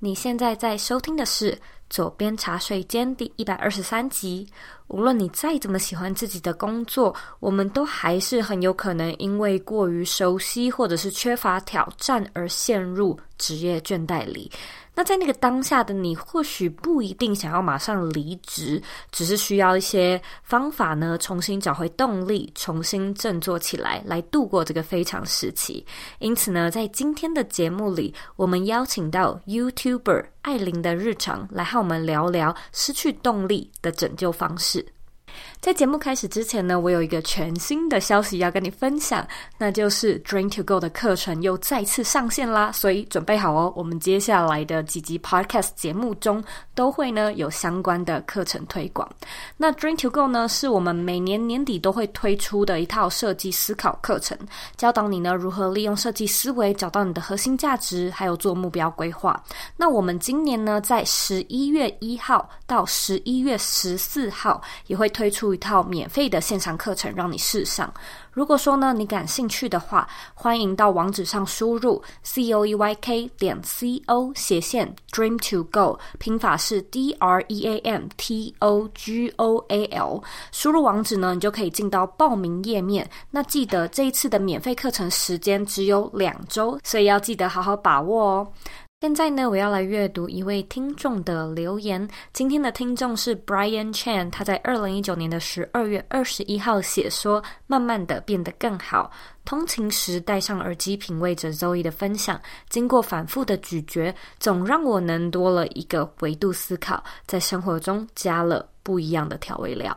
你现在在收听的是《左边茶水间》第一百二十三集。无论你再怎么喜欢自己的工作，我们都还是很有可能因为过于熟悉或者是缺乏挑战而陷入职业倦怠里。那在那个当下的你，或许不一定想要马上离职，只是需要一些方法呢，重新找回动力，重新振作起来，来度过这个非常时期。因此呢，在今天的节目里，我们邀请到 YouTuber 艾琳的日常，来和我们聊聊失去动力的拯救方式。在节目开始之前呢，我有一个全新的消息要跟你分享，那就是 Dream to Go 的课程又再次上线啦，所以准备好哦，我们接下来的几集 Podcast 节目中都会呢有相关的课程推广。那 Dream to Go 呢，是我们每年年底都会推出的一套设计思考课程，教导你呢如何利用设计思维找到你的核心价值，还有做目标规划。那我们今年呢，在十一月一号到十一月十四号也会推出。一套免费的线上课程让你试上。如果说呢，你感兴趣的话，欢迎到网址上输入 c o e y k 点 c o 斜线 dream to go，拼法是 d r e a m t o g o a l。输入网址呢，你就可以进到报名页面。那记得这一次的免费课程时间只有两周，所以要记得好好把握哦。现在呢，我要来阅读一位听众的留言。今天的听众是 Brian Chan，他在二零一九年的十二月二十一号写说：“慢慢的变得更好。通勤时戴上耳机，品味着 Zoe 的分享，经过反复的咀嚼，总让我能多了一个维度思考，在生活中加了不一样的调味料。”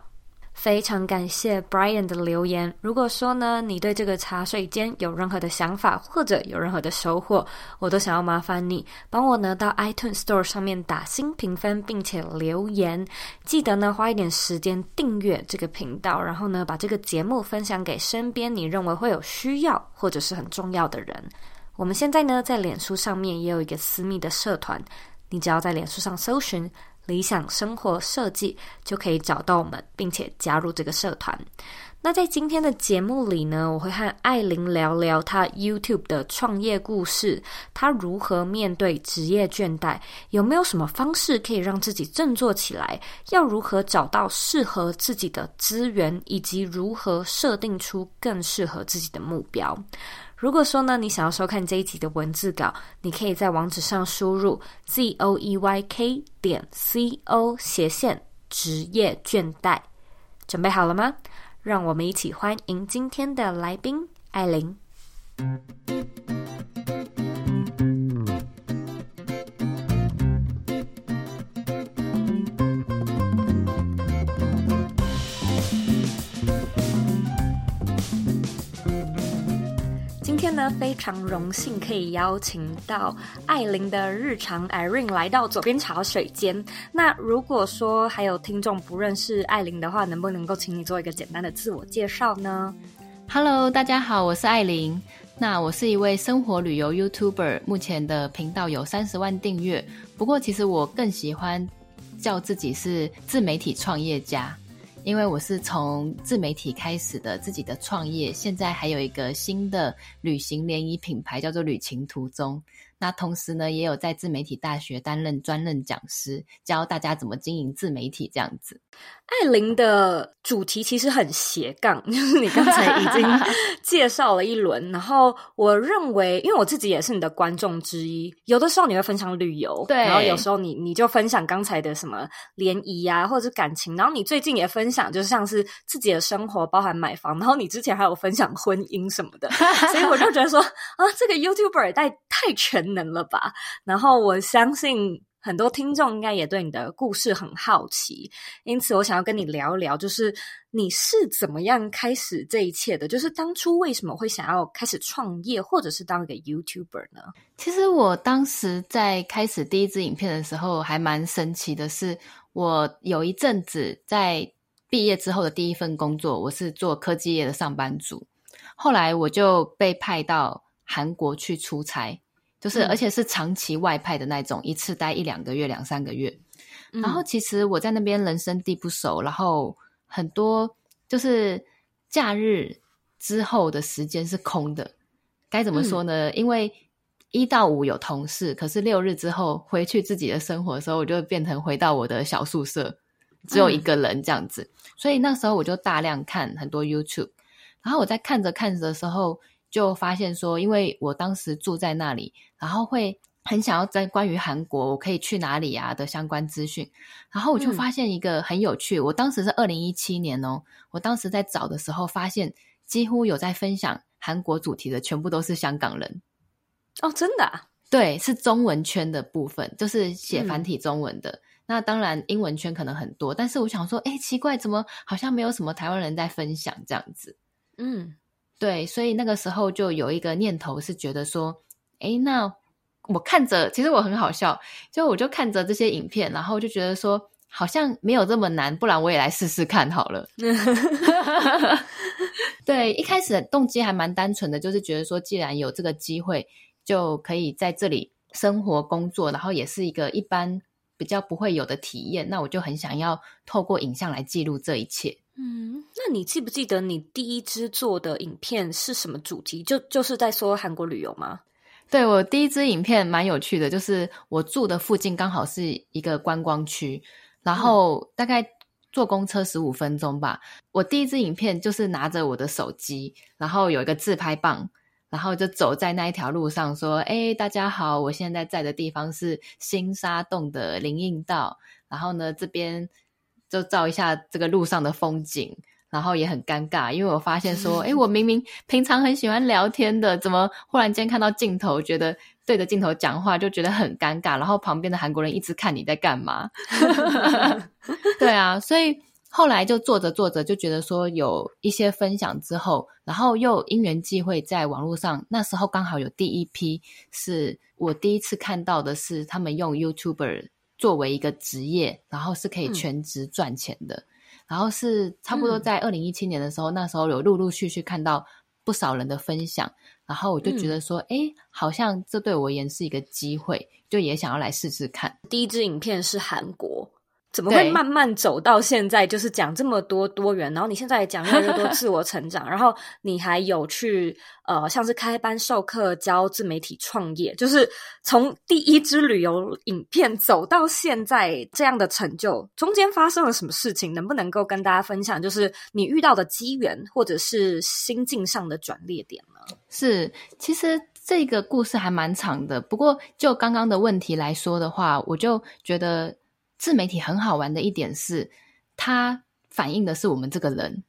非常感谢 Brian 的留言。如果说呢，你对这个茶水间有任何的想法，或者有任何的收获，我都想要麻烦你帮我呢到 iTunes Store 上面打新评分，并且留言。记得呢花一点时间订阅这个频道，然后呢把这个节目分享给身边你认为会有需要或者是很重要的人。我们现在呢在脸书上面也有一个私密的社团，你只要在脸书上搜寻。理想生活设计就可以找到我们，并且加入这个社团。那在今天的节目里呢，我会和艾琳聊聊她 YouTube 的创业故事，她如何面对职业倦怠，有没有什么方式可以让自己振作起来，要如何找到适合自己的资源，以及如何设定出更适合自己的目标。如果说呢，你想要收看这一集的文字稿，你可以在网址上输入 z o e y k 点 c o 斜线职业倦怠，准备好了吗？让我们一起欢迎今天的来宾艾琳。非常荣幸可以邀请到艾琳的日常 Irene 来到左边茶水间。那如果说还有听众不认识艾琳的话，能不能够请你做一个简单的自我介绍呢？Hello，大家好，我是艾琳。那我是一位生活旅游 YouTuber，目前的频道有三十万订阅。不过其实我更喜欢叫自己是自媒体创业家。因为我是从自媒体开始的自己的创业，现在还有一个新的旅行联谊品牌，叫做旅行途中。那同时呢，也有在自媒体大学担任专任讲师，教大家怎么经营自媒体这样子。艾琳的主题其实很斜杠，就是你刚才已经 介绍了一轮。然后我认为，因为我自己也是你的观众之一，有的时候你会分享旅游，对，然后有时候你你就分享刚才的什么联谊啊，或者是感情。然后你最近也分享，就像是自己的生活，包含买房。然后你之前还有分享婚姻什么的，所以我就觉得说啊，这个 YouTuber 也太太全能了吧？然后我相信很多听众应该也对你的故事很好奇，因此我想要跟你聊一聊，就是你是怎么样开始这一切的？就是当初为什么会想要开始创业，或者是当一个 YouTuber 呢？其实我当时在开始第一支影片的时候，还蛮神奇的是，我有一阵子在毕业之后的第一份工作，我是做科技业的上班族，后来我就被派到韩国去出差。就是，而且是长期外派的那种，嗯、一次待一两个月、两三个月。然后其实我在那边人生地不熟，然后很多就是假日之后的时间是空的。该怎么说呢？嗯、因为一到五有同事，可是六日之后回去自己的生活的时候，我就变成回到我的小宿舍，只有一个人这样子。嗯、所以那时候我就大量看很多 YouTube，然后我在看着看着的时候，就发现说，因为我当时住在那里，然后会很想要在关于韩国我可以去哪里啊的相关资讯，然后我就发现一个很有趣。嗯、我当时是二零一七年哦，我当时在找的时候发现，几乎有在分享韩国主题的，全部都是香港人。哦，真的啊？对，是中文圈的部分，就是写繁体中文的。嗯、那当然，英文圈可能很多，但是我想说，哎，奇怪，怎么好像没有什么台湾人在分享这样子？嗯，对，所以那个时候就有一个念头是觉得说，哎，那我看着，其实我很好笑，就我就看着这些影片，然后就觉得说，好像没有这么难，不然我也来试试看好了。对，一开始的动机还蛮单纯的，就是觉得说，既然有这个机会。就可以在这里生活工作，然后也是一个一般比较不会有的体验。那我就很想要透过影像来记录这一切。嗯，那你记不记得你第一支做的影片是什么主题？就就是在说韩国旅游吗？对，我第一支影片蛮有趣的，就是我住的附近刚好是一个观光区，然后大概坐公车十五分钟吧。我第一支影片就是拿着我的手机，然后有一个自拍棒。然后就走在那一条路上，说：“哎，大家好，我现在在的地方是新沙洞的林荫道。然后呢，这边就照一下这个路上的风景。然后也很尴尬，因为我发现说，哎，我明明平常很喜欢聊天的，怎么忽然间看到镜头，觉得对着镜头讲话就觉得很尴尬。然后旁边的韩国人一直看你在干嘛？对啊，所以。”后来就做着做着就觉得说有一些分享之后，然后又因缘际会在网络上，那时候刚好有第一批是我第一次看到的是他们用 YouTuber 作为一个职业，然后是可以全职赚钱的。嗯、然后是差不多在二零一七年的时候，嗯、那时候有陆陆续续看到不少人的分享，然后我就觉得说，哎、嗯，好像这对我而言是一个机会，就也想要来试试看。第一支影片是韩国。怎么会慢慢走到现在？就是讲这么多多元，然后你现在也讲越来越多自我成长，然后你还有去呃，像是开班授课教自媒体创业，就是从第一支旅游影片走到现在这样的成就，中间发生了什么事情？能不能够跟大家分享？就是你遇到的机缘，或者是心境上的转捩点呢？是，其实这个故事还蛮长的，不过就刚刚的问题来说的话，我就觉得。自媒体很好玩的一点是，它反映的是我们这个人。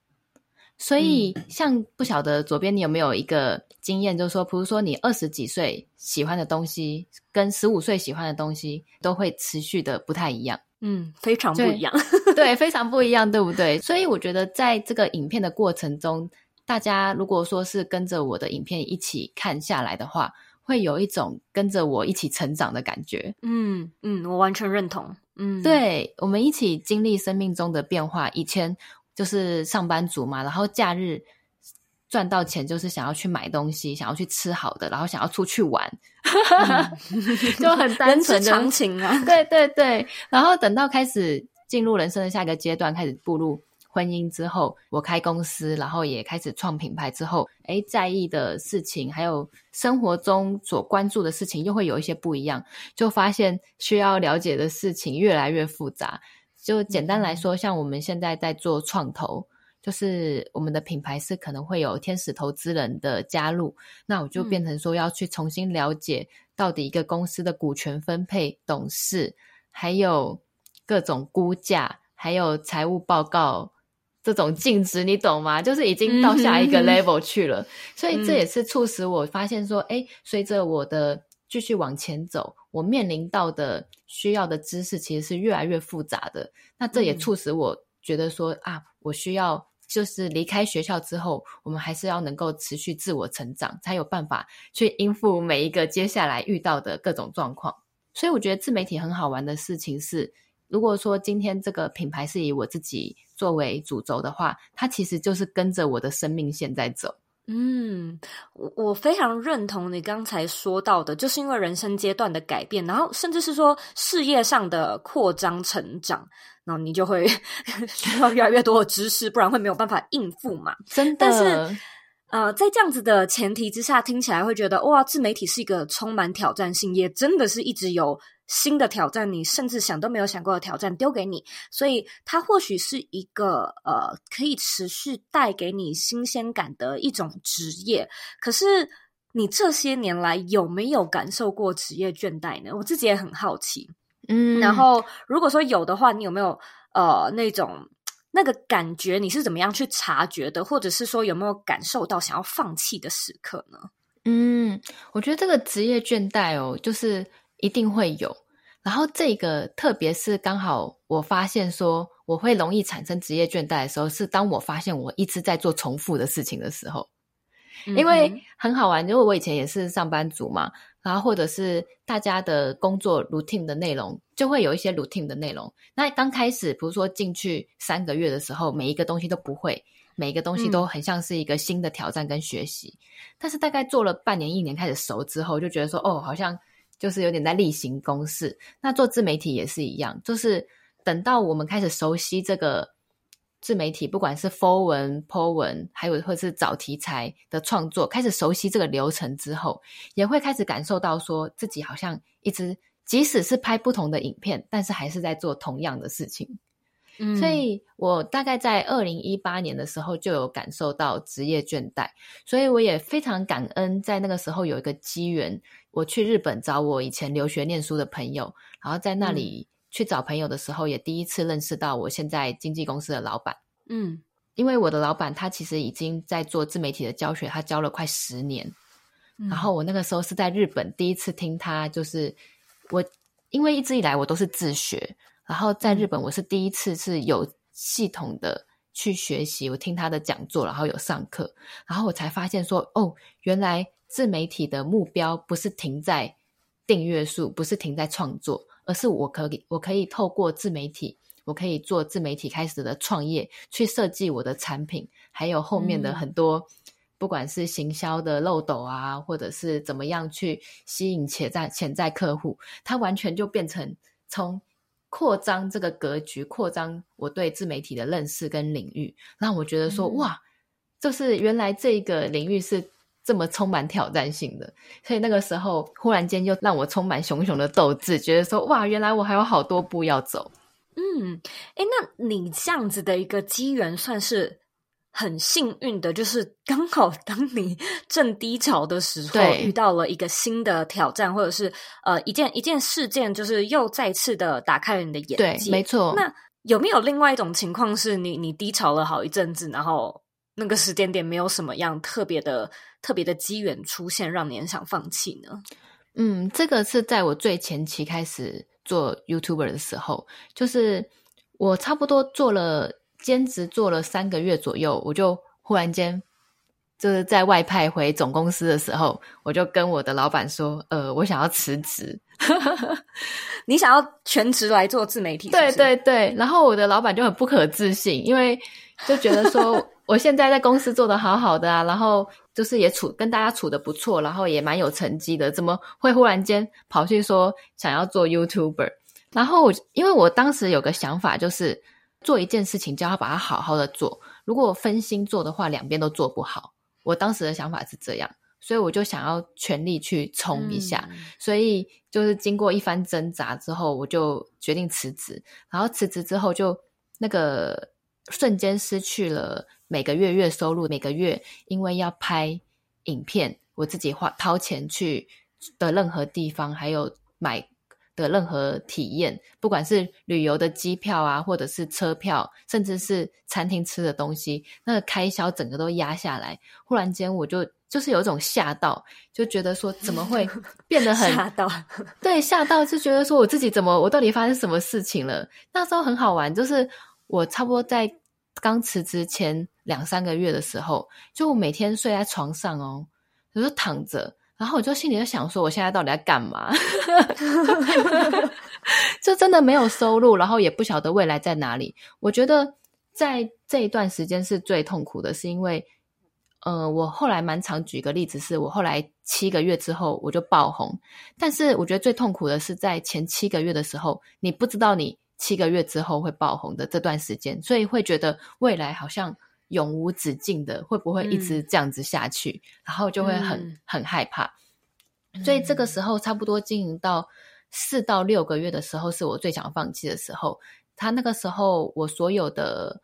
所以，像不晓得左边你有没有一个经验，就是说，比如说你二十几岁喜欢的东西，跟十五岁喜欢的东西，都会持续的不太一样。嗯，非常不一样。对，非常不一样，对不对？所以，我觉得在这个影片的过程中，大家如果说是跟着我的影片一起看下来的话，会有一种跟着我一起成长的感觉。嗯嗯，我完全认同。嗯，对，我们一起经历生命中的变化。以前就是上班族嘛，然后假日赚到钱就是想要去买东西，想要去吃好的，然后想要出去玩，嗯、就很单纯的常情啊。对对对，然后等到开始进入人生的下一个阶段，开始步入。婚姻之后，我开公司，然后也开始创品牌之后，诶，在意的事情，还有生活中所关注的事情，又会有一些不一样，就发现需要了解的事情越来越复杂。就简单来说，像我们现在在做创投，就是我们的品牌是可能会有天使投资人的加入，那我就变成说要去重新了解到底一个公司的股权分配、董事，还有各种估价，还有财务报告。这种净值你懂吗？就是已经到下一个 level 去了，嗯、所以这也是促使我发现说，哎、嗯，随着我的继续往前走，我面临到的需要的知识其实是越来越复杂的。那这也促使我觉得说，嗯、啊，我需要就是离开学校之后，我们还是要能够持续自我成长，才有办法去应付每一个接下来遇到的各种状况。所以我觉得自媒体很好玩的事情是，如果说今天这个品牌是以我自己作为主轴的话，它其实就是跟着我的生命线在走。嗯，我我非常认同你刚才说到的，就是因为人生阶段的改变，然后甚至是说事业上的扩张成长，然后你就会 需要越来越多的知识，不然会没有办法应付嘛。真的。但是呃，在这样子的前提之下，听起来会觉得哇，自媒体是一个充满挑战性，也真的是一直有新的挑战，你甚至想都没有想过的挑战丢给你，所以它或许是一个呃，可以持续带给你新鲜感的一种职业。可是你这些年来有没有感受过职业倦怠呢？我自己也很好奇。嗯，然后如果说有的话，你有没有呃那种？那个感觉你是怎么样去察觉的，或者是说有没有感受到想要放弃的时刻呢？嗯，我觉得这个职业倦怠哦，就是一定会有。然后这个特别是刚好我发现说我会容易产生职业倦怠的时候，是当我发现我一直在做重复的事情的时候。因为很好玩，因为我以前也是上班族嘛，然后或者是大家的工作 routine 的内容，就会有一些 routine 的内容。那刚开始，比如说进去三个月的时候，每一个东西都不会，每一个东西都很像是一个新的挑战跟学习。嗯。但是大概做了半年、一年，开始熟之后，就觉得说，哦，好像就是有点在例行公事。那做自媒体也是一样，就是等到我们开始熟悉这个。自媒体不管是 for 文、Po 文，还有或是找题材的创作，开始熟悉这个流程之后，也会开始感受到说自己好像一直，即使是拍不同的影片，但是还是在做同样的事情。嗯，所以我大概在二零一八年的时候就有感受到职业倦怠，所以我也非常感恩，在那个时候有一个机缘，我去日本找我以前留学念书的朋友，然后在那里。嗯去找朋友的时候，也第一次认识到我现在经纪公司的老板。嗯，因为我的老板他其实已经在做自媒体的教学，他教了快十年。嗯。然后我那个时候是在日本第一次听他，就是我因为一直以来我都是自学，然后在日本我是第一次是有系统的去学习，我听他的讲座，然后有上课，然后我才发现说，哦，原来自媒体的目标不是停在订阅数，不是停在创作。而是我可以，我可以透过自媒体，我可以做自媒体开始的创业，去设计我的产品，还有后面的很多，嗯、不管是行销的漏斗啊，或者是怎么样去吸引潜在潜在客户，它完全就变成从扩张这个格局，扩张我对自媒体的认识跟领域，让我觉得说，嗯、哇，就是原来这个领域是。这么充满挑战性的，所以那个时候忽然间又让我充满熊熊的斗志，觉得说哇，原来我还有好多步要走。嗯，哎，那你这样子的一个机缘算是很幸运的，就是刚好当你正低潮的时候，遇到了一个新的挑战，或者是呃一件一件事件，就是又再次的打开了你的眼界。对，没错。那有没有另外一种情况，是你你低潮了好一阵子，然后？那个时间点没有什么样特别的、特别的机缘出现，让你很想放弃呢？嗯，这个是在我最前期开始做 YouTuber 的时候，就是我差不多做了兼职做了三个月左右，我就忽然间就是在外派回总公司的时候，我就跟我的老板说：“呃，我想要辞职。”你想要全职来做自媒体是不是？对对对。然后我的老板就很不可置信，因为就觉得说。我现在在公司做的好好的啊，然后就是也处跟大家处的不错，然后也蛮有成绩的，怎么会忽然间跑去说想要做 YouTuber？然后因为我当时有个想法，就是做一件事情就要把它好好的做，如果分心做的话，两边都做不好。我当时的想法是这样，所以我就想要全力去冲一下，嗯、所以就是经过一番挣扎之后，我就决定辞职。然后辞职之后，就那个瞬间失去了。每个月月收入，每个月因为要拍影片，我自己花掏钱去的任何地方，还有买的任何体验，不管是旅游的机票啊，或者是车票，甚至是餐厅吃的东西，那个开销整个都压下来。忽然间，我就就是有一种吓到，就觉得说怎么会 变得很吓到？对，吓到就觉得说我自己怎么，我到底发生什么事情了？那时候很好玩，就是我差不多在刚辞职前。两三个月的时候，就我每天睡在床上哦，我就躺着，然后我就心里就想说，我现在到底在干嘛？就真的没有收入，然后也不晓得未来在哪里。我觉得在这一段时间是最痛苦的，是因为，呃，我后来蛮常举个例子，是我后来七个月之后我就爆红，但是我觉得最痛苦的是在前七个月的时候，你不知道你七个月之后会爆红的这段时间，所以会觉得未来好像。永无止境的，会不会一直这样子下去？嗯、然后就会很、嗯、很害怕。所以这个时候，差不多经营到四到六个月的时候，是我最想放弃的时候。他那个时候，我所有的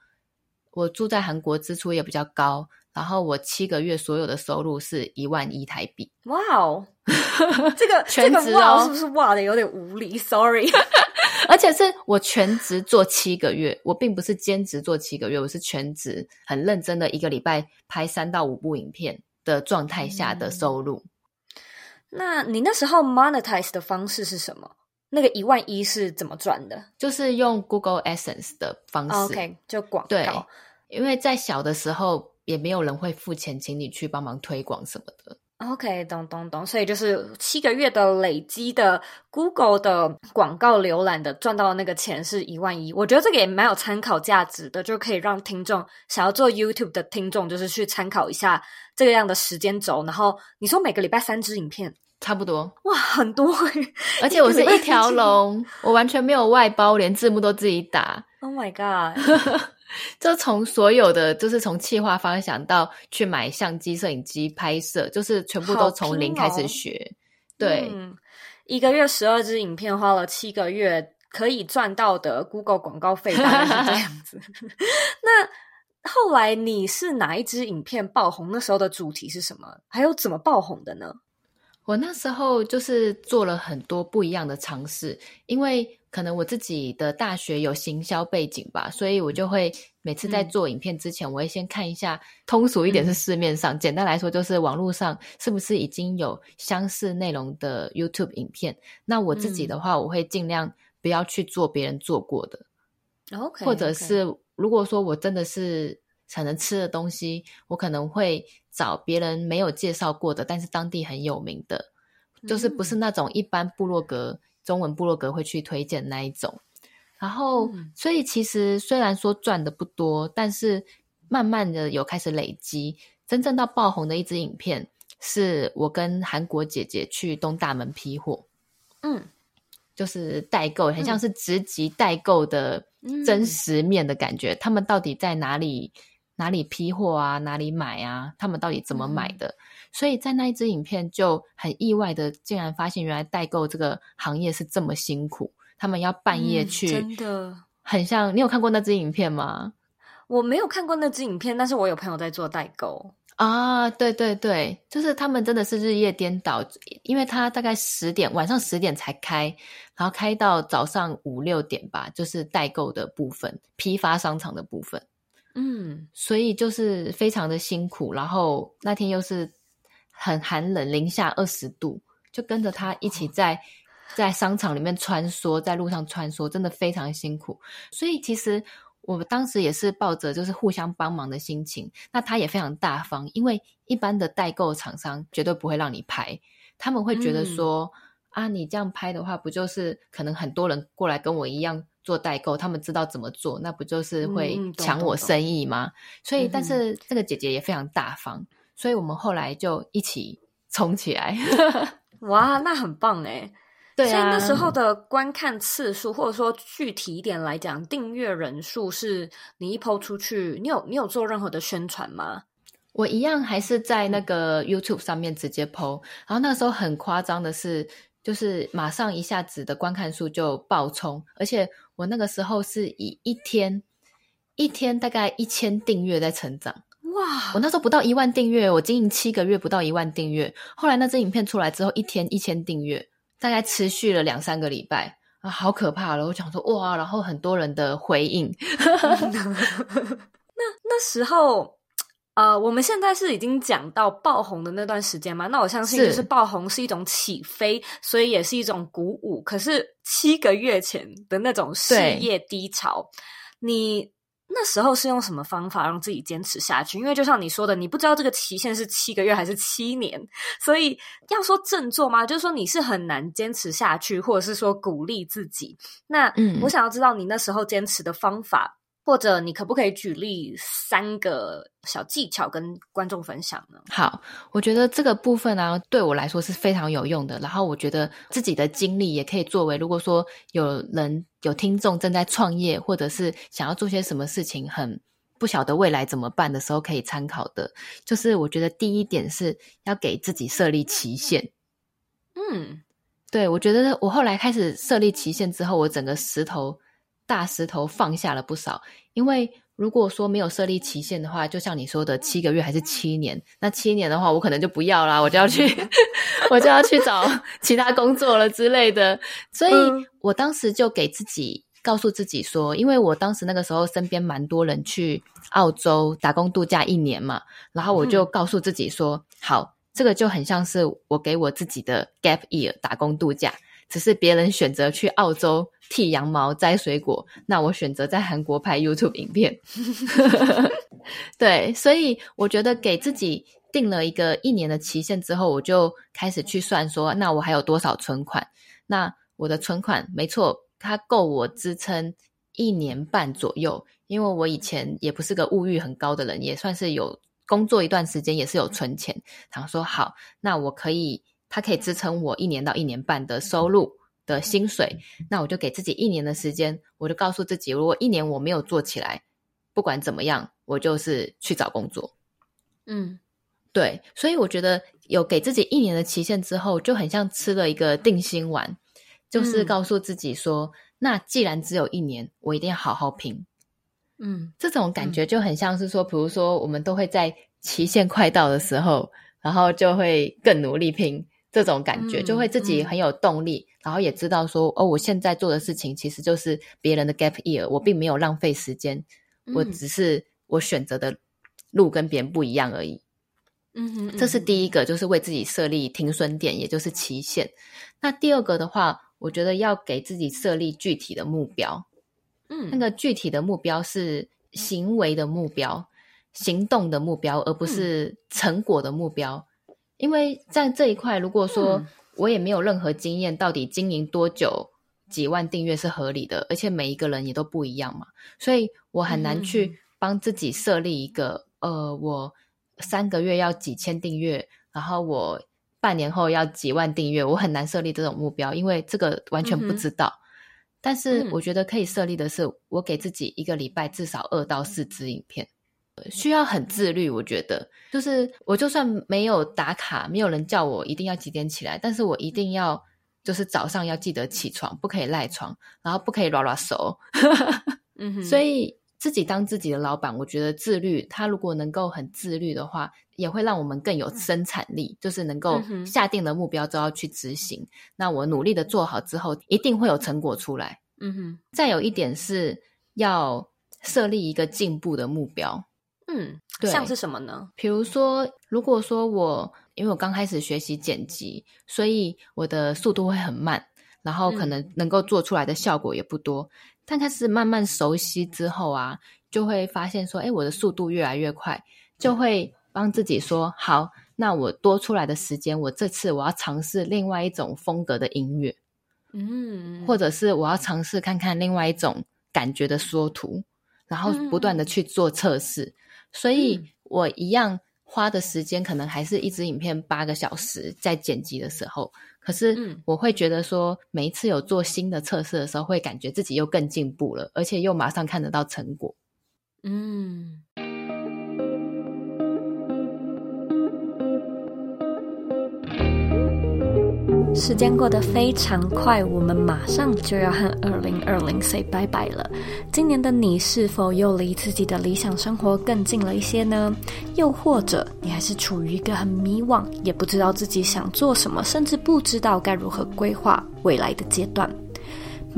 我住在韩国支出也比较高，然后我七个月所有的收入是一万一台币。哇哦，这个全职、哦、这个哇是不是哇的有点无理？Sorry，而且是我全职做七个月，我并不是兼职做七个月，我是全职很认真的一个礼拜拍三到五部影片的状态下的收入。嗯那你那时候 monetize 的方式是什么？那个一万一是怎么赚的？就是用 Google Essence 的方式。OK，就广告。对，因为在小的时候也没有人会付钱请你去帮忙推广什么的。OK，懂懂懂。所以就是七个月的累积的 Google 的广告浏览的赚到的那个钱是一万一。我觉得这个也蛮有参考价值的，就可以让听众想要做 YouTube 的听众，就是去参考一下。这个样的时间轴，然后你说每个礼拜三支影片，差不多哇，很多欸，而且我是一条龙，我完全没有外包，连字幕都自己打。Oh my god！就从所有的，就是从企划方向到去买相机、摄影机拍摄，就是全部都从零开始学。哦、对、嗯，一个月十二支影片，花了七个月，可以赚到的 Google 广告费大概是这样子。那。后来你是哪一支影片爆红？那时候的主题是什么？还有怎么爆红的呢？我那时候就是做了很多不一样的尝试，因为可能我自己的大学有行销背景吧，所以我就会每次在做影片之前，嗯、我会先看一下，通俗一点是市面上，嗯、简单来说就是网络上是不是已经有相似内容的 YouTube 影片。那我自己的话，我会尽量不要去做别人做过的，OK，或者是。如果说我真的是可能吃的东西，我可能会找别人没有介绍过的，但是当地很有名的，就是不是那种一般部落格、中文部落格会去推荐那一种。然后，所以其实虽然说赚的不多，但是慢慢的有开始累积。真正到爆红的一支影片，是我跟韩国姐姐去东大门批货。嗯。就是代购，很像是直击代购的真实面的感觉。嗯、他们到底在哪里哪里批货啊？哪里买啊？他们到底怎么买的？嗯、所以在那一支影片就很意外的，竟然发现原来代购这个行业是这么辛苦。他们要半夜去，嗯、真的很像。你有看过那支影片吗？我没有看过那支影片，但是我有朋友在做代购。啊，对对对，就是他们真的是日夜颠倒，因为他大概十点，晚上十点才开，然后开到早上五六点吧，就是代购的部分，批发商场的部分，嗯，所以就是非常的辛苦，然后那天又是很寒冷，零下二十度，就跟着他一起在在商场里面穿梭，在路上穿梭，真的非常辛苦，所以其实。我们当时也是抱着就是互相帮忙的心情，那他也非常大方，因为一般的代购厂商绝对不会让你拍，他们会觉得说、嗯、啊，你这样拍的话，不就是可能很多人过来跟我一样做代购，他们知道怎么做，那不就是会抢我生意吗？嗯、所以，但是这个姐姐也非常大方，所以我们后来就一起冲起来。哇，那很棒诶。对啊，所以那时候的观看次数，或者说具体一点来讲，订阅人数是你一 po 出去，你有你有做任何的宣传吗？我一样还是在那个 YouTube 上面直接 po，然后那时候很夸张的是，就是马上一下子的观看数就爆冲，而且我那个时候是以一天一天大概一千订阅在成长。哇！我那时候不到一万订阅，我经营七个月不到一万订阅，后来那支影片出来之后，一天一千订阅。大概持续了两三个礼拜啊，好可怕了！我想说哇，然后很多人的回应。那那时候，呃，我们现在是已经讲到爆红的那段时间吗？那我相信就是爆红是一种起飞，所以也是一种鼓舞。可是七个月前的那种事业低潮，你。那时候是用什么方法让自己坚持下去？因为就像你说的，你不知道这个期限是七个月还是七年，所以要说振作吗？就是说你是很难坚持下去，或者是说鼓励自己。那我想要知道你那时候坚持的方法。或者你可不可以举例三个小技巧跟观众分享呢？好，我觉得这个部分呢、啊，对我来说是非常有用的。然后我觉得自己的经历也可以作为，如果说有人有听众正在创业，或者是想要做些什么事情很不晓得未来怎么办的时候可以参考的，就是我觉得第一点是要给自己设立期限。嗯，对，我觉得我后来开始设立期限之后，我整个石头大石头放下了不少。因为如果说没有设立期限的话，就像你说的七个月还是七年，那七年的话我可能就不要啦，我就要去 我就要去找其他工作了之类的。所以我当时就给自己。告诉自己说，因为我当时那个时候身边蛮多人去澳洲打工度假一年嘛，然后我就告诉自己说，嗯、好，这个就很像是我给我自己的 gap year 打工度假，只是别人选择去澳洲剃羊毛、摘水果，那我选择在韩国拍 YouTube 影片。对，所以我觉得给自己定了一个一年的期限之后，我就开始去算说，那我还有多少存款？那我的存款，没错。它够我支撑一年半左右，因为我以前也不是个物欲很高的人，也算是有工作一段时间，也是有存钱。然后说好，那我可以，它可以支撑我一年到一年半的收入的薪水。那我就给自己一年的时间，我就告诉自己，如果一年我没有做起来，不管怎么样，我就是去找工作。嗯，对，所以我觉得有给自己一年的期限之后，就很像吃了一个定心丸。就是告诉自己说，嗯，那既然只有一年，我一定要好好拼。嗯，这种感觉就很像是说，比如说我们都会在期限快到的时候，然后就会更努力拼。这种感觉就会自己很有动力，嗯，然后也知道说，哦，我现在做的事情其实就是别人的 gap year，我并没有浪费时间，我只是我选择的路跟别人不一样而已。嗯哼，这是第一个，就是为自己设立停损点，也就是期限。那第二个的话。我觉得要给自己设立具体的目标，嗯，那个具体的目标是行为的目标、行动的目标，而不是成果的目标。嗯，因为在这一块，如果说我也没有任何经验，到底经营多久、几万订阅是合理的，而且每一个人也都不一样嘛，所以我很难去帮自己设立一个，嗯，呃，我三个月要几千订阅，然后我。半年后要几万订阅，我很难设立这种目标，因为这个完全不知道。嗯、但是我觉得可以设立的是，我给自己一个礼拜至少二到四支影片，需要很自律。我觉得就是我就算没有打卡，没有人叫我一定要几点起来，但是我一定要就是早上要记得起床，不可以赖床，然后不可以拉拉手。嗯 哼，所以。自己当自己的老板，我觉得自律，他如果能够很自律的话，也会让我们更有生产力，就是能够下定了目标就要去执行。嗯、那我努力的做好之后，一定会有成果出来。嗯哼。再有一点是要设立一个进步的目标。嗯，对。像是什么呢？比如说，如果说我因为我刚开始学习剪辑，所以我的速度会很慢，然后可能能够做出来的效果也不多。嗯但开始慢慢熟悉之后啊，就会发现说，哎，我的速度越来越快，就会帮自己说，好，那我多出来的时间，我这次我要尝试另外一种风格的音乐，嗯，或者是我要尝试看看另外一种感觉的缩图，然后不断的去做测试，所以我一样花的时间可能还是一支影片八个小时，在剪辑的时候。可是我会觉得说，每一次有做新的测试的时候，会感觉自己又更进步了，而且又马上看得到成果。嗯。时间过得非常快，我们马上就要和二零二零 say 拜拜了。今年的你是否又离自己的理想生活更近了一些呢？又或者你还是处于一个很迷惘，也不知道自己想做什么，甚至不知道该如何规划未来的阶段？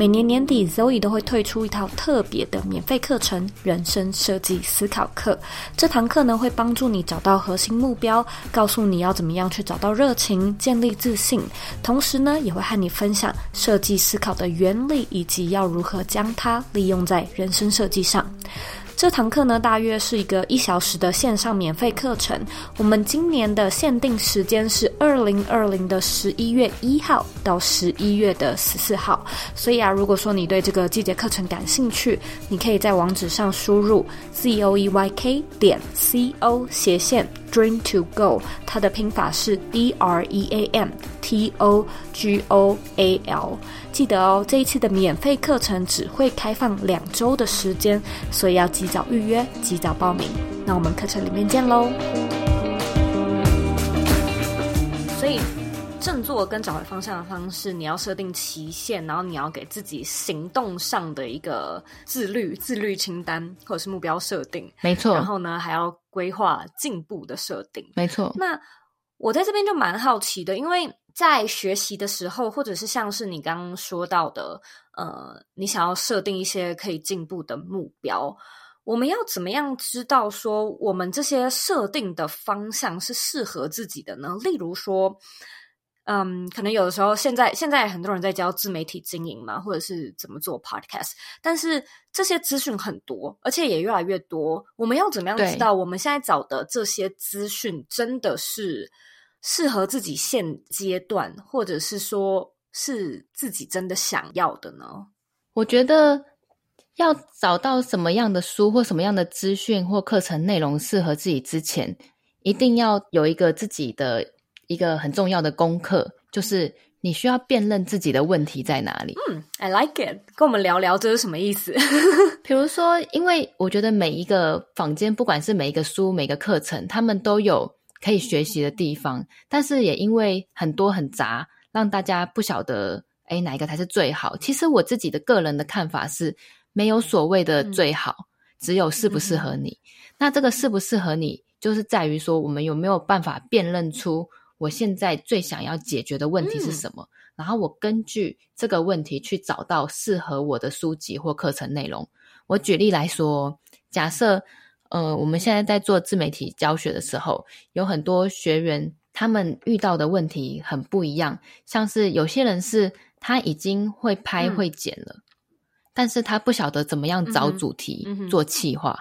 每年年底，Zoe 都会推出一套特别的免费课程——人生设计思考课。这堂课呢，会帮助你找到核心目标，告诉你要怎么样去找到热情，建立自信。同时呢，也会和你分享设计思考的原理，以及要如何将它利用在人生设计上。这堂课呢，大约是一个一小时的线上免费课程。我们今年的限定时间是二零二零的十一月一号到十一月的十四号。所以啊，如果说你对这个季节课程感兴趣，你可以在网址上输入 z o e y k 点 c o 斜线 Dream to Go，它的拼法是 D R E A M T O G O A L。记得哦，这一次的免费课程只会开放两周的时间，所以要及早预约，及早报名。那我们课程里面见喽！所以。振作跟找回方向的方式，你要设定期限，然后你要给自己行动上的一个自律自律清单，或者是目标设定。没错。然后呢，还要规划进步的设定。没错。那我在这边就蛮好奇的，因为在学习的时候，或者是像是你刚刚说到的，呃，你想要设定一些可以进步的目标，我们要怎么样知道说我们这些设定的方向是适合自己的呢？例如说。嗯，可能有的时候，现在现在很多人在教自媒体经营嘛，或者是怎么做 podcast，但是这些资讯很多，而且也越来越多。我们要怎么样知道我们现在找的这些资讯真的是适合自己现阶段，或者是说是自己真的想要的呢？我觉得要找到什么样的书或什么样的资讯或课程内容适合自己之前，一定要有一个自己的。一个很重要的功课就是你需要辨认自己的问题在哪里。嗯，I like it，跟我们聊聊这是什么意思？比如说，因为我觉得每一个坊间，不管是每一个书、每个课程，他们都有可以学习的地方，但是也因为很多很杂，让大家不晓得，诶，哪一个才是最好。其实我自己的个人的看法是，没有所谓的最好，嗯、只有适不适合你。嗯、那这个适不适合你，就是在于说，我们有没有办法辨认出。我现在最想要解决的问题是什么？嗯、然后我根据这个问题去找到适合我的书籍或课程内容。我举例来说，假设呃，我们现在在做自媒体教学的时候，有很多学员他们遇到的问题很不一样，像是有些人是他已经会拍会剪了，嗯、但是他不晓得怎么样找主题、嗯、做企划。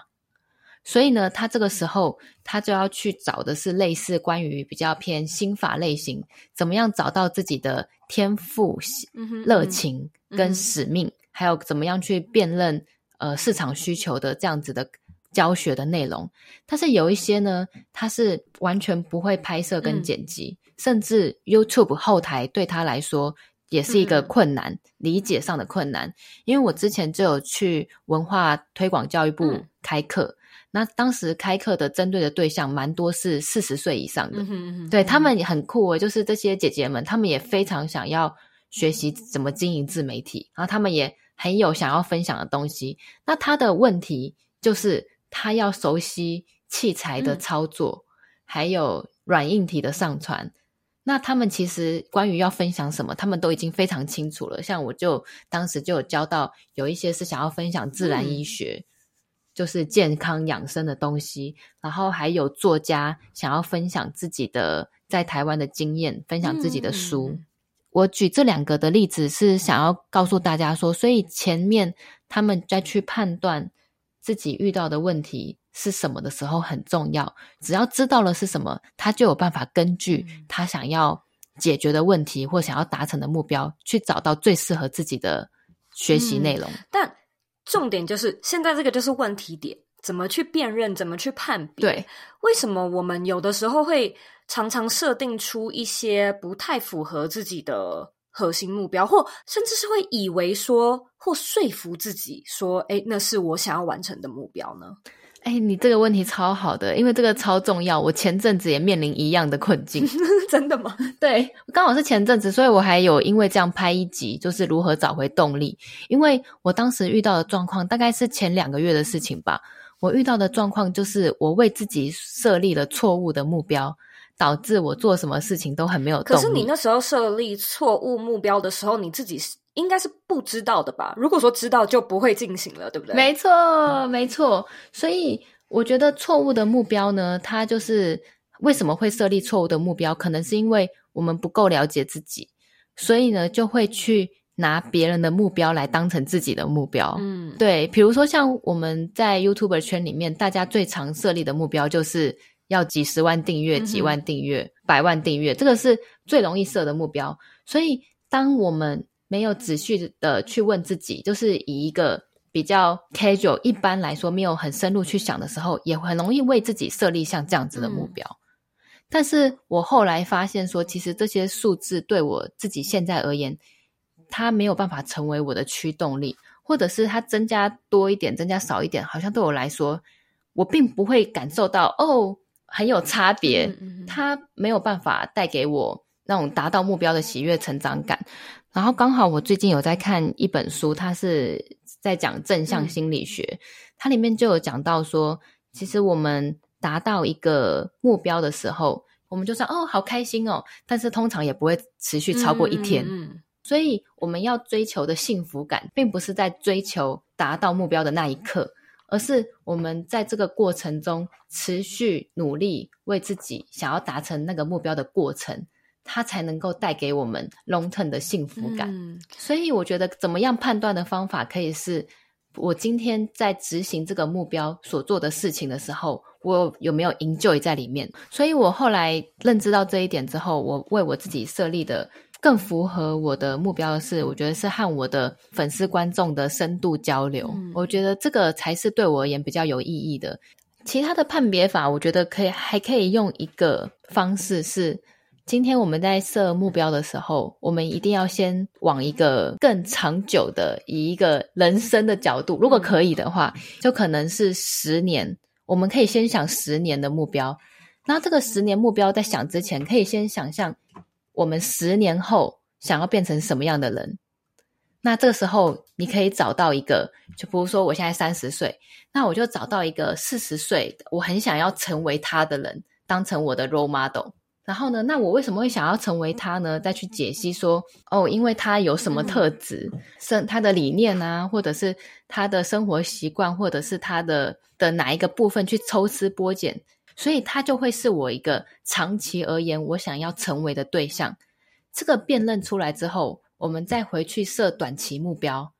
所以呢，他这个时候他就要去找的是类似关于比较偏心法类型，怎么样找到自己的天赋、热情跟使命，嗯、还有怎么样去辨认呃市场需求的这样子的教学的内容。但是有一些呢，他是完全不会拍摄跟剪辑，嗯、甚至 YouTube 后台对他来说也是一个困难、嗯、理解上的困难。因为我之前就有去文化推广教育部开课。嗯那当时开课的针对的对象蛮多是四十岁以上的，对他们也很酷哦，就是这些姐姐们，他们也非常想要学习怎么经营自媒体，然后他们也很有想要分享的东西。那他的问题就是他要熟悉器材的操作，嗯、还有软硬体的上传。那他们其实关于要分享什么，他们都已经非常清楚了。像我就当时就有教到，有一些是想要分享自然医学。嗯就是健康养生的东西，然后还有作家想要分享自己的在台湾的经验，分享自己的书。嗯、我举这两个的例子是想要告诉大家说，所以前面他们在去判断自己遇到的问题是什么的时候很重要。只要知道了是什么，他就有办法根据他想要解决的问题或想要达成的目标，去找到最适合自己的学习内容。嗯、但重点就是现在这个就是问题点，怎么去辨认，怎么去判别？对，为什么我们有的时候会常常设定出一些不太符合自己的核心目标，或甚至是会以为说或说服自己说，诶，那是我想要完成的目标呢？哎，你这个问题超好的，因为这个超重要。我前阵子也面临一样的困境，真的吗？对，刚好是前阵子，所以我还有因为这样拍一集，就是如何找回动力。因为我当时遇到的状况，大概是前两个月的事情吧。我遇到的状况就是，我为自己设立了错误的目标，导致我做什么事情都很没有动力。可是你那时候设立错误目标的时候，你自己？应该是不知道的吧？如果说知道，就不会进行了，对不对？没错，没错。所以我觉得错误的目标呢，它就是为什么会设立错误的目标？可能是因为我们不够了解自己，所以呢，就会去拿别人的目标来当成自己的目标。嗯，对。比如说，像我们在 YouTuber 圈里面，大家最常设立的目标就是要几十万订阅、几万订阅、嗯、百万订阅，这个是最容易设的目标。所以，当我们没有仔细的去问自己，就是以一个比较 casual，一般来说没有很深入去想的时候，也很容易为自己设立像这样子的目标。嗯、但是我后来发现说，其实这些数字对我自己现在而言，它没有办法成为我的驱动力，或者是它增加多一点，增加少一点，好像对我来说，我并不会感受到哦很有差别。嗯嗯嗯，它没有办法带给我那种达到目标的喜悦、成长感。然后刚好我最近有在看一本书，它是。在讲正向心理学，嗯、它里面就有讲到说，其实我们达到一个目标的时候，我们就算哦，好开心哦，但是通常也不会持续超过一天。所以我们要追求的幸福感，并不是在追求达到目标的那一刻，而是我们在这个过程中持续努力，为自己想要达成那个目标的过程。它才能够带给我们 long term 的幸福感。嗯，所以我觉得怎么样判断的方法，可以是我今天在执行这个目标所做的事情的时候，我有没有 enjoy 在里面。所以我后来认知到这一点之后，我为我自己设立的更符合我的目标的是，我觉得是和我的粉丝观众的深度交流。嗯，我觉得这个才是对我而言比较有意义的。其他的判别法，我觉得可以还可以用一个方式是。今天我们在设目标的时候，我们一定要先往一个更长久的，以一个人生的角度，如果可以的话，就可能是十年。我们可以先想十年的目标。那这个十年目标在想之前，可以先想象我们十年后想要变成什么样的人。那这个时候，你可以找到一个，就比如说我现在三十岁，那我就找到一个四十岁，我很想要成为他的人，当成我的 role model。然后呢，那我为什么会想要成为他呢？再去解析说，哦，因为他有什么特质，生他的理念啊，或者是他的生活习惯，或者是他的的哪一个部分去抽丝剥茧，所以他就会是我一个长期而言我想要成为的对象。这个辨认出来之后，我们再回去设短期目标，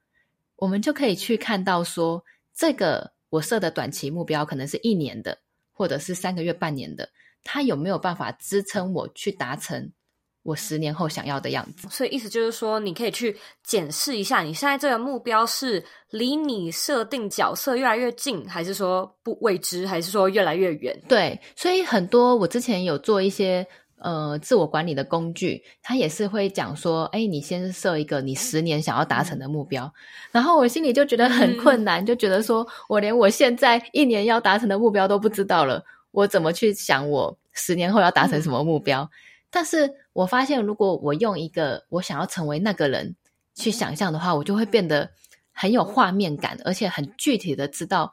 我们就可以去看到说，这个我设的短期目标可能是一年的，或者是三个月、半年的。他有没有办法支撑我去达成我十年后想要的样子？所以意思就是说，你可以去检视一下，你现在这个目标是离你设定角色越来越近，还是说不未知，还是说越来越远？对，所以很多我之前有做一些呃自我管理的工具，他也是会讲说，哎，你先设一个你十年想要达成的目标，嗯、然后我心里就觉得很困难，嗯、就觉得说我连我现在一年要达成的目标都不知道了。我怎么去想我十年后要达成什么目标？嗯、但是我发现，如果我用一个我想要成为那个人去想象的话，我就会变得很有画面感，而且很具体的知道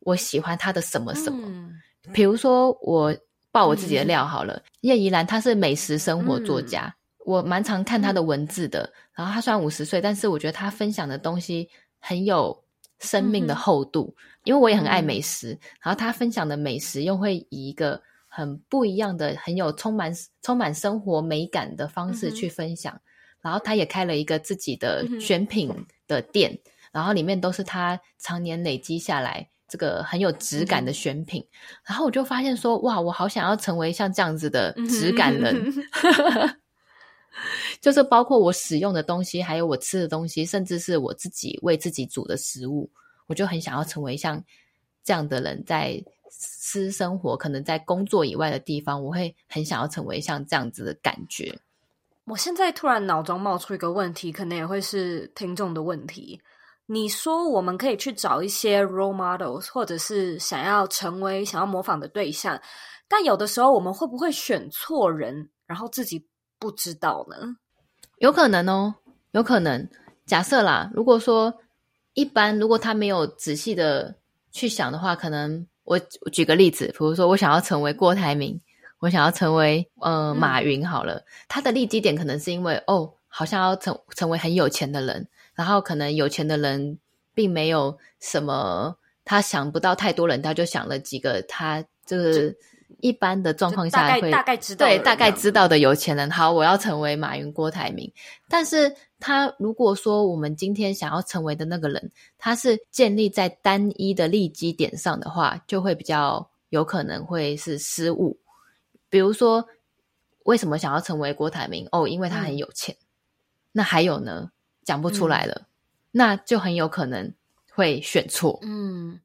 我喜欢他的什么什么。嗯、比如说，我爆我自己的料好了，叶、嗯、怡兰她是美食生活作家，嗯、我蛮常看她的文字的。然后她虽然五十岁，但是我觉得她分享的东西很有生命的厚度。嗯因为我也很爱美食，嗯、然后她分享的美食又会以一个很不一样的、很有充满充满生活美感的方式去分享。嗯、然后他也开了一个自己的选品的店，嗯、然后里面都是他常年累积下来这个很有质感的选品。嗯、然后我就发现说，哇，我好想要成为像这样子的质感人，嗯、就是包括我使用的东西，还有我吃的东西，甚至是我自己为自己煮的食物。我就很想要成为像这样的人，在私生活可能在工作以外的地方，我会很想要成为像这样子的感觉。我现在突然脑中冒出一个问题，可能也会是听众的问题。你说我们可以去找一些 role models，或者是想要成为、想要模仿的对象，但有的时候我们会不会选错人，然后自己不知道呢？有可能哦，有可能。假设啦，如果说。一般如果他没有仔细的去想的话，可能我，我举个例子，比如说我想要成为郭台铭，我想要成为呃马云好了，嗯、他的立基点可能是因为哦，好像要成成为很有钱的人，然后可能有钱的人并没有什么，他想不到太多人，他就想了几个他就是。一般的状况下会大概知道，对，大概知道的有钱人。好，我要成为马云、郭台铭。但是他如果说我们今天想要成为的那个人，他是建立在单一的利基点上的话，就会比较有可能会是失误。比如说，为什么想要成为郭台铭？哦，因为他很有钱。嗯、那还有呢？讲不出来了。嗯、那就很有可能会选错。嗯，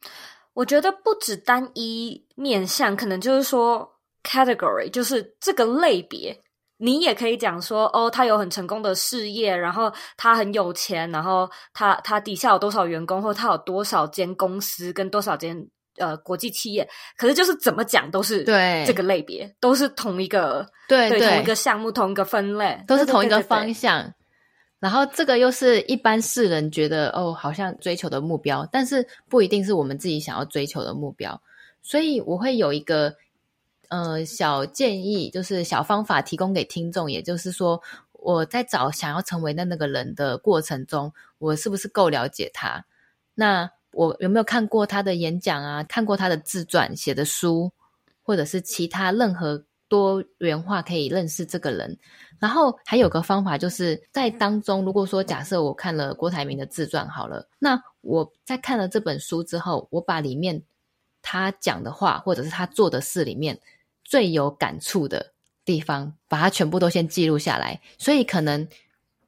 我觉得不止单一面向，可能就是说 category，就是这个类别。你也可以讲说，哦，他有很成功的事业，然后他很有钱，然后他他底下有多少员工，或他有多少间公司跟多少间呃国际企业。可是就是怎么讲都是对这个类别，都是同一个对对，对同一个项目，同一个分类，都是同一个方向。然后这个又是一般世人觉得哦，好像追求的目标，但是不一定是我们自己想要追求的目标。所以我会有一个。呃，小建议就是小方法提供给听众，也就是说，我在找想要成为的那个人的过程中，我是不是够了解他？那我有没有看过他的演讲啊？看过他的自传写的书，或者是其他任何多元化可以认识这个人？然后还有个方法，就是在当中，如果说假设我看了郭台铭的自传好了，那我在看了这本书之后，我把里面他讲的话，或者是他做的事里面。最有感触的地方，把它全部都先记录下来。所以可能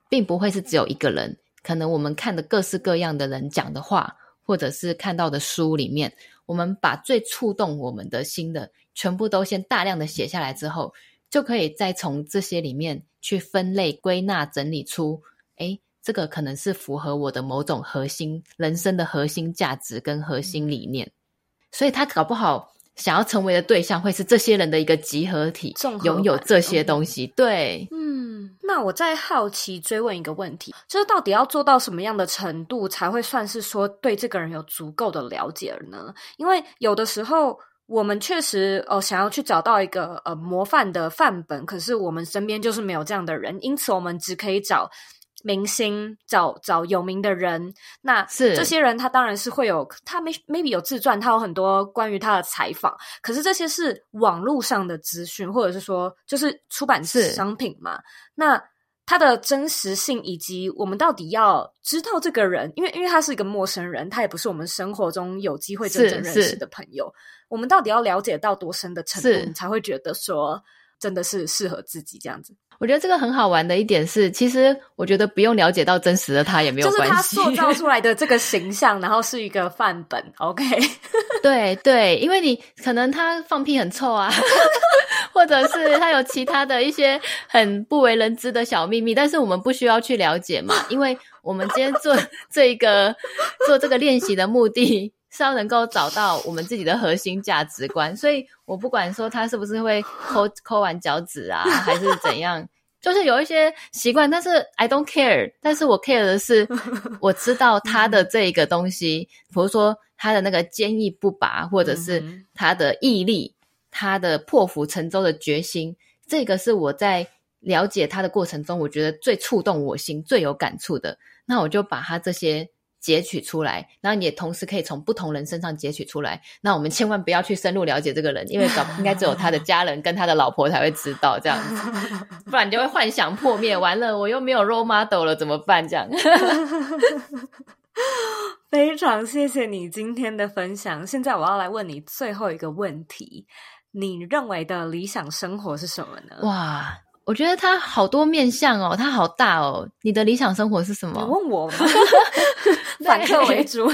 并不会是只有一个人，可能我们看的各式各样的人讲的话，或者是看到的书里面，我们把最触动我们的心的，全部都先大量的写下来之后，就可以再从这些里面去分类、归纳、整理出，诶，这个可能是符合我的某种核心人生的核心价值跟核心理念。所以他搞不好。想要成为的对象会是这些人的一个集合体，拥有这些东西。对，嗯，那我在好奇追问一个问题，就是到底要做到什么样的程度才会算是说对这个人有足够的了解了呢？因为有的时候我们确实哦想要去找到一个呃模范的范本，可是我们身边就是没有这样的人，因此我们只可以找。明星找找有名的人，那是这些人，他当然是会有他 maybe 有自传，他有很多关于他的采访。可是这些是网络上的资讯，或者是说就是出版商品嘛？那他的真实性，以及我们到底要知道这个人，因为因为他是一个陌生人，他也不是我们生活中有机会真正认识的朋友。我们到底要了解到多深的程度，你才会觉得说真的是适合自己这样子？我觉得这个很好玩的一点是，其实我觉得不用了解到真实的他也没有关系，就是他塑造 出来的这个形象，然后是一个范本。OK，对对，因为你可能他放屁很臭啊，或者是他有其他的一些很不为人知的小秘密，但是我们不需要去了解嘛，因为我们今天做这个做这个练习的目的。是要能够找到我们自己的核心价值观，所以我不管说他是不是会抠抠完脚趾啊，还是怎样，就是有一些习惯，但是 I don't care。但是我 care 的是，我知道他的这个东西，比如说他的那个坚毅不拔，或者是他的毅力，他的破釜沉舟的决心，这个是我在了解他的过程中，我觉得最触动我心、最有感触的。那我就把他这些。截取出来，然后你也同时可以从不同人身上截取出来。那我们千万不要去深入了解这个人，因为搞应该只有他的家人跟他的老婆才会知道这样子，不然你就会幻想破灭。完了，我又没有 role model 了，怎么办？这样。非常谢谢你今天的分享。现在我要来问你最后一个问题：你认为的理想生活是什么呢？哇！我觉得他好多面相哦，他好大哦。你的理想生活是什么？你问我吗？反客为主。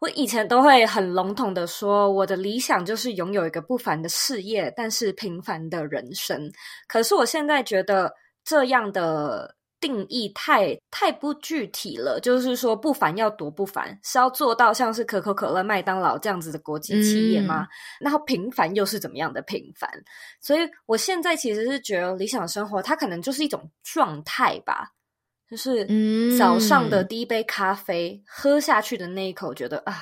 我以前都会很笼统的说，我的理想就是拥有一个不凡的事业，但是平凡的人生。可是我现在觉得这样的。定义太太不具体了，就是说不凡要多不凡，是要做到像是可口可乐、麦当劳这样子的国际企业吗？嗯、然后平凡又是怎么样的平凡？所以我现在其实是觉得理想生活，它可能就是一种状态吧，就是早上的第一杯咖啡、嗯、喝下去的那一口，觉得啊，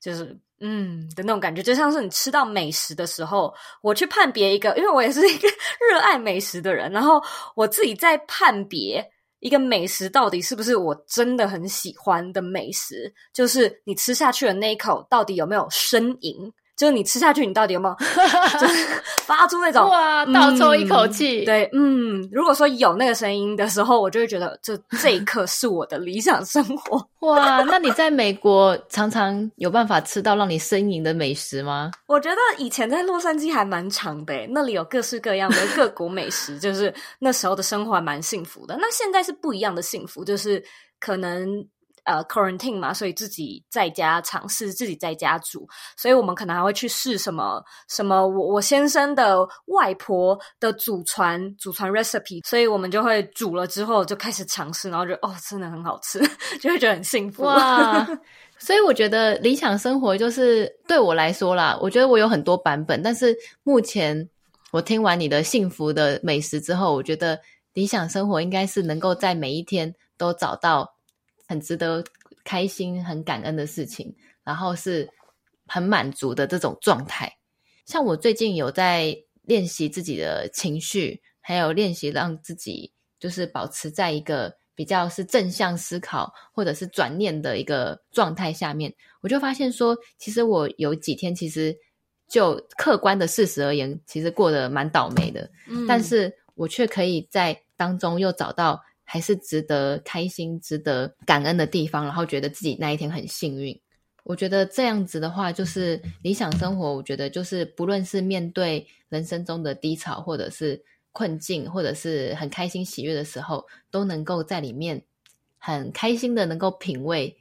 就是。嗯的那种感觉，就像是你吃到美食的时候，我去判别一个，因为我也是一个 热爱美食的人，然后我自己在判别一个美食到底是不是我真的很喜欢的美食，就是你吃下去的那一口到底有没有呻吟。就是你吃下去，你到底有没有 就是发出那种哇倒抽一口气、嗯？对，嗯，如果说有那个声音的时候，我就会觉得这这一刻是我的理想生活。哇，那你在美国常常有办法吃到让你呻吟的美食吗？我觉得以前在洛杉矶还蛮长的，那里有各式各样的各国美食，就是那时候的生活还蛮幸福的。那现在是不一样的幸福，就是可能。呃 quarantine 嘛，所以自己在家尝试，自己在家煮，所以我们可能还会去试什么什么我我先生的外婆的祖传祖传 recipe，所以我们就会煮了之后就开始尝试，然后就哦真的很好吃，就会觉得很幸福哇。所以我觉得理想生活就是对我来说啦，我觉得我有很多版本，但是目前我听完你的幸福的美食之后，我觉得理想生活应该是能够在每一天都找到很值得开心、很感恩的事情，然后是很满足的这种状态。像我最近有在练习自己的情绪，还有练习让自己就是保持在一个。比较是正向思考，或者是转念的一个状态下面，我就发现说，其实我有几天，其实就客观的事实而言，其实过得蛮倒霉的。嗯，但是我却可以在当中又找到还是值得开心、值得感恩的地方，然后觉得自己那一天很幸运。我觉得这样子的话，就是理想生活。我觉得就是不论是面对人生中的低潮，或者是。困境或者是很开心喜悦的时候，都能够在里面很开心的能够品味，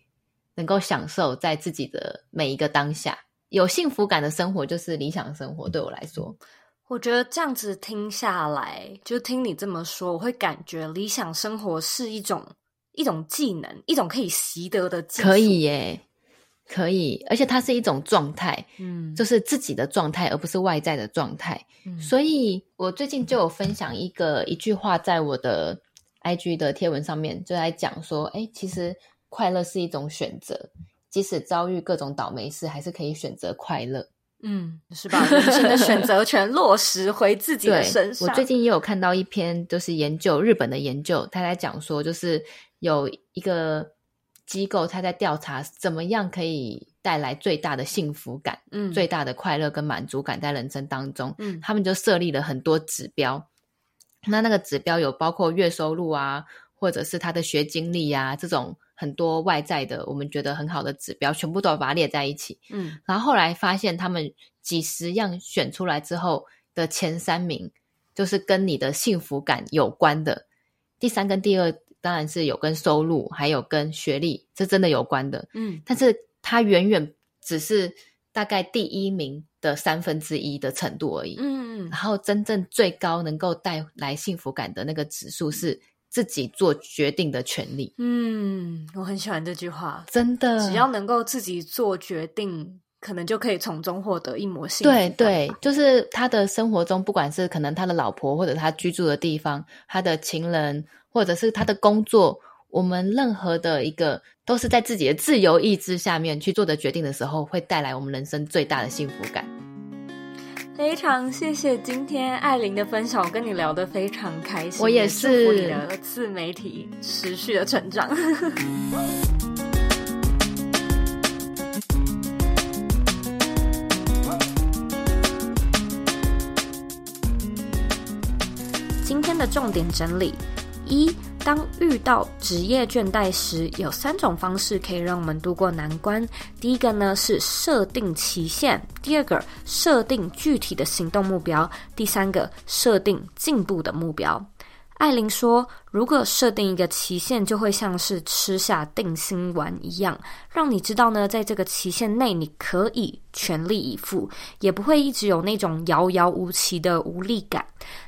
能够享受在自己的每一个当下，有幸福感的生活就是理想生活。对我来说，我觉得这样子听下来，就听你这么说，我会感觉理想生活是一种一种技能，一种可以习得的技能。可以耶。可以，而且它是一种状态，嗯，就是自己的状态，而不是外在的状态。嗯，所以我最近就有分享一个一句话，在我的 IG 的贴文上面，就在讲说，哎，其实快乐是一种选择，即使遭遇各种倒霉事，还是可以选择快乐。嗯，是把人生的选择权落实回自己的身上。我最近也有看到一篇，就是研究日本的研究，他在讲说，就是有一个。机构他在调查怎么样可以带来最大的幸福感，嗯，最大的快乐跟满足感在人生当中，嗯，他们就设立了很多指标。那那个指标有包括月收入啊，或者是他的学经历啊，这种很多外在的我们觉得很好的指标，全部都要把它列在一起，嗯。然后后来发现，他们几十样选出来之后的前三名，就是跟你的幸福感有关的，第三跟第二。当然是有跟收入，还有跟学历，这真的有关的。嗯，但是它远远只是大概第一名的三分之一的程度而已。嗯，然后真正最高能够带来幸福感的那个指数是自己做决定的权利。嗯，我很喜欢这句话，真的，只要能够自己做决定，可能就可以从中获得一抹幸福。对对，就是他的生活中，不管是可能他的老婆，或者他居住的地方，他的情人。或者是他的工作，我们任何的一个都是在自己的自由意志下面去做的决定的时候，会带来我们人生最大的幸福感。非常谢谢今天艾琳的分享，我跟你聊得非常开心。我也是。祝福你的自媒体持续的成长。今天的重点整理。一，当遇到职业倦怠时，有三种方式可以让我们度过难关。第一个呢是设定期限，第二个设定具体的行动目标，第三个设定进步的目标。艾琳说：“如果设定一个期限，就会像是吃下定心丸一样，让你知道呢，在这个期限内你可以全力以赴，也不会一直有那种遥遥无期的无力感。”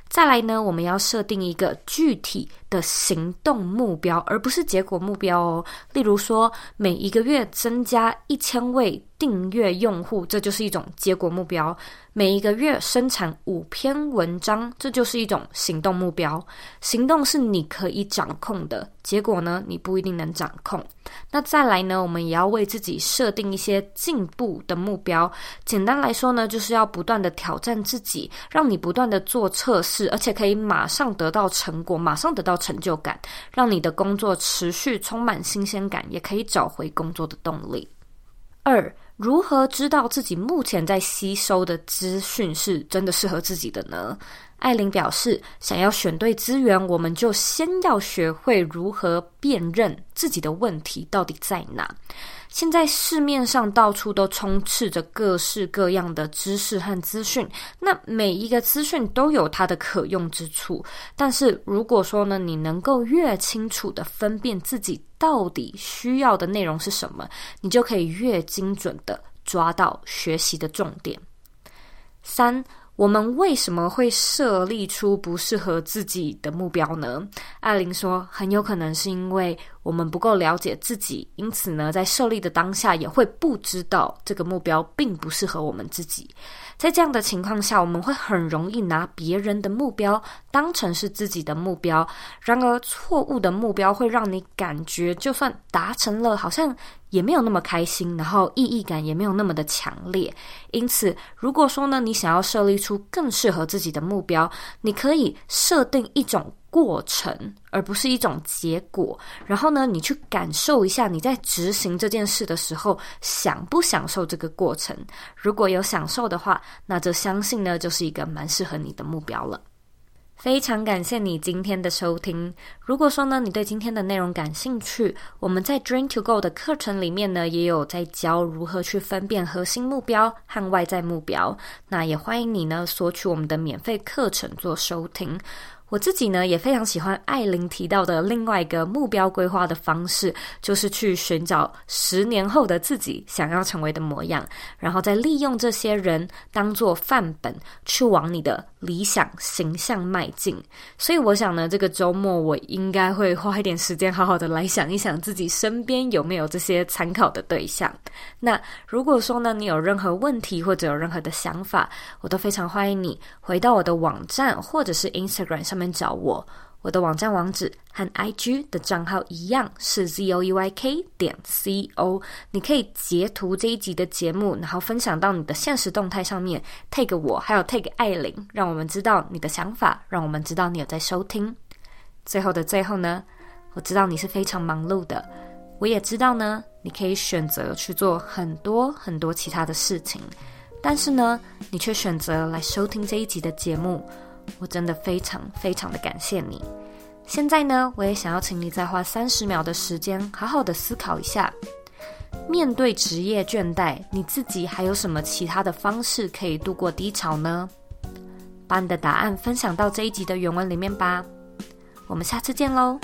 再来呢，我们要设定一个具体的行动目标，而不是结果目标哦。例如说，每一个月增加一千位订阅用户，这就是一种结果目标。每一个月生产五篇文章，这就是一种行动目标。行动是你可以掌控的，结果呢，你不一定能掌控。那再来呢，我们也要为自己设定一些进步的目标。简单来说呢，就是要不断的挑战自己，让你不断的做测试，而且可以马上得到成果，马上得到成就感，让你的工作持续充满新鲜感，也可以找回工作的动力。二。如何知道自己目前在吸收的资讯是真的适合自己的呢？艾琳表示，想要选对资源，我们就先要学会如何辨认自己的问题到底在哪。现在市面上到处都充斥着各式各样的知识和资讯，那每一个资讯都有它的可用之处。但是如果说呢，你能够越清楚地分辨自己到底需要的内容是什么，你就可以越精准地抓到学习的重点。三。我们为什么会设立出不适合自己的目标呢？艾琳说，很有可能是因为我们不够了解自己，因此呢，在设立的当下也会不知道这个目标并不适合我们自己。在这样的情况下，我们会很容易拿别人的目标当成是自己的目标。然而，错误的目标会让你感觉，就算达成了，好像也没有那么开心，然后意义感也没有那么的强烈。因此，如果说呢，你想要设立出更适合自己的目标，你可以设定一种过程，而不是一种结果。然后呢，你去感受一下你在执行这件事的时候，享不享受这个过程。如果有享受的话，那就相信呢，就是一个蛮适合你的目标了。非常感谢你今天的收听。如果说呢，你对今天的内容感兴趣，我们在 Dream to Go 的课程里面呢，也有在教如何去分辨核心目标和外在目标。那也欢迎你呢，索取我们的免费课程做收听。我自己呢，也非常喜欢艾琳提到的另外一个目标规划的方式，就是去寻找十年后的自己想要成为的模样，然后再利用这些人当做范本，去往你的理想形象迈进。所以我想呢，这个周末我应该会花一点时间，好好的来想一想自己身边有没有这些参考的对象。那如果说呢，你有任何问题或者有任何的想法，我都非常欢迎你回到我的网站或者是 Instagram 上面找我，我的网站网址和 IG 的账号一样是 zoeyk 点 co。你可以截图这一集的节目，然后分享到你的现实动态上面，tag 我，还有 tag 艾琳，让我们知道你的想法，让我们知道你有在收听。最后的最后呢，我知道你是非常忙碌的，我也知道呢，你可以选择去做很多很多其他的事情，但是呢，你却选择来收听这一集的节目。我真的非常非常的感谢你。现在呢，我也想要请你再花三十秒的时间，好好的思考一下，面对职业倦怠，你自己还有什么其他的方式可以度过低潮呢？把你的答案分享到这一集的原文里面吧。我们下次见喽。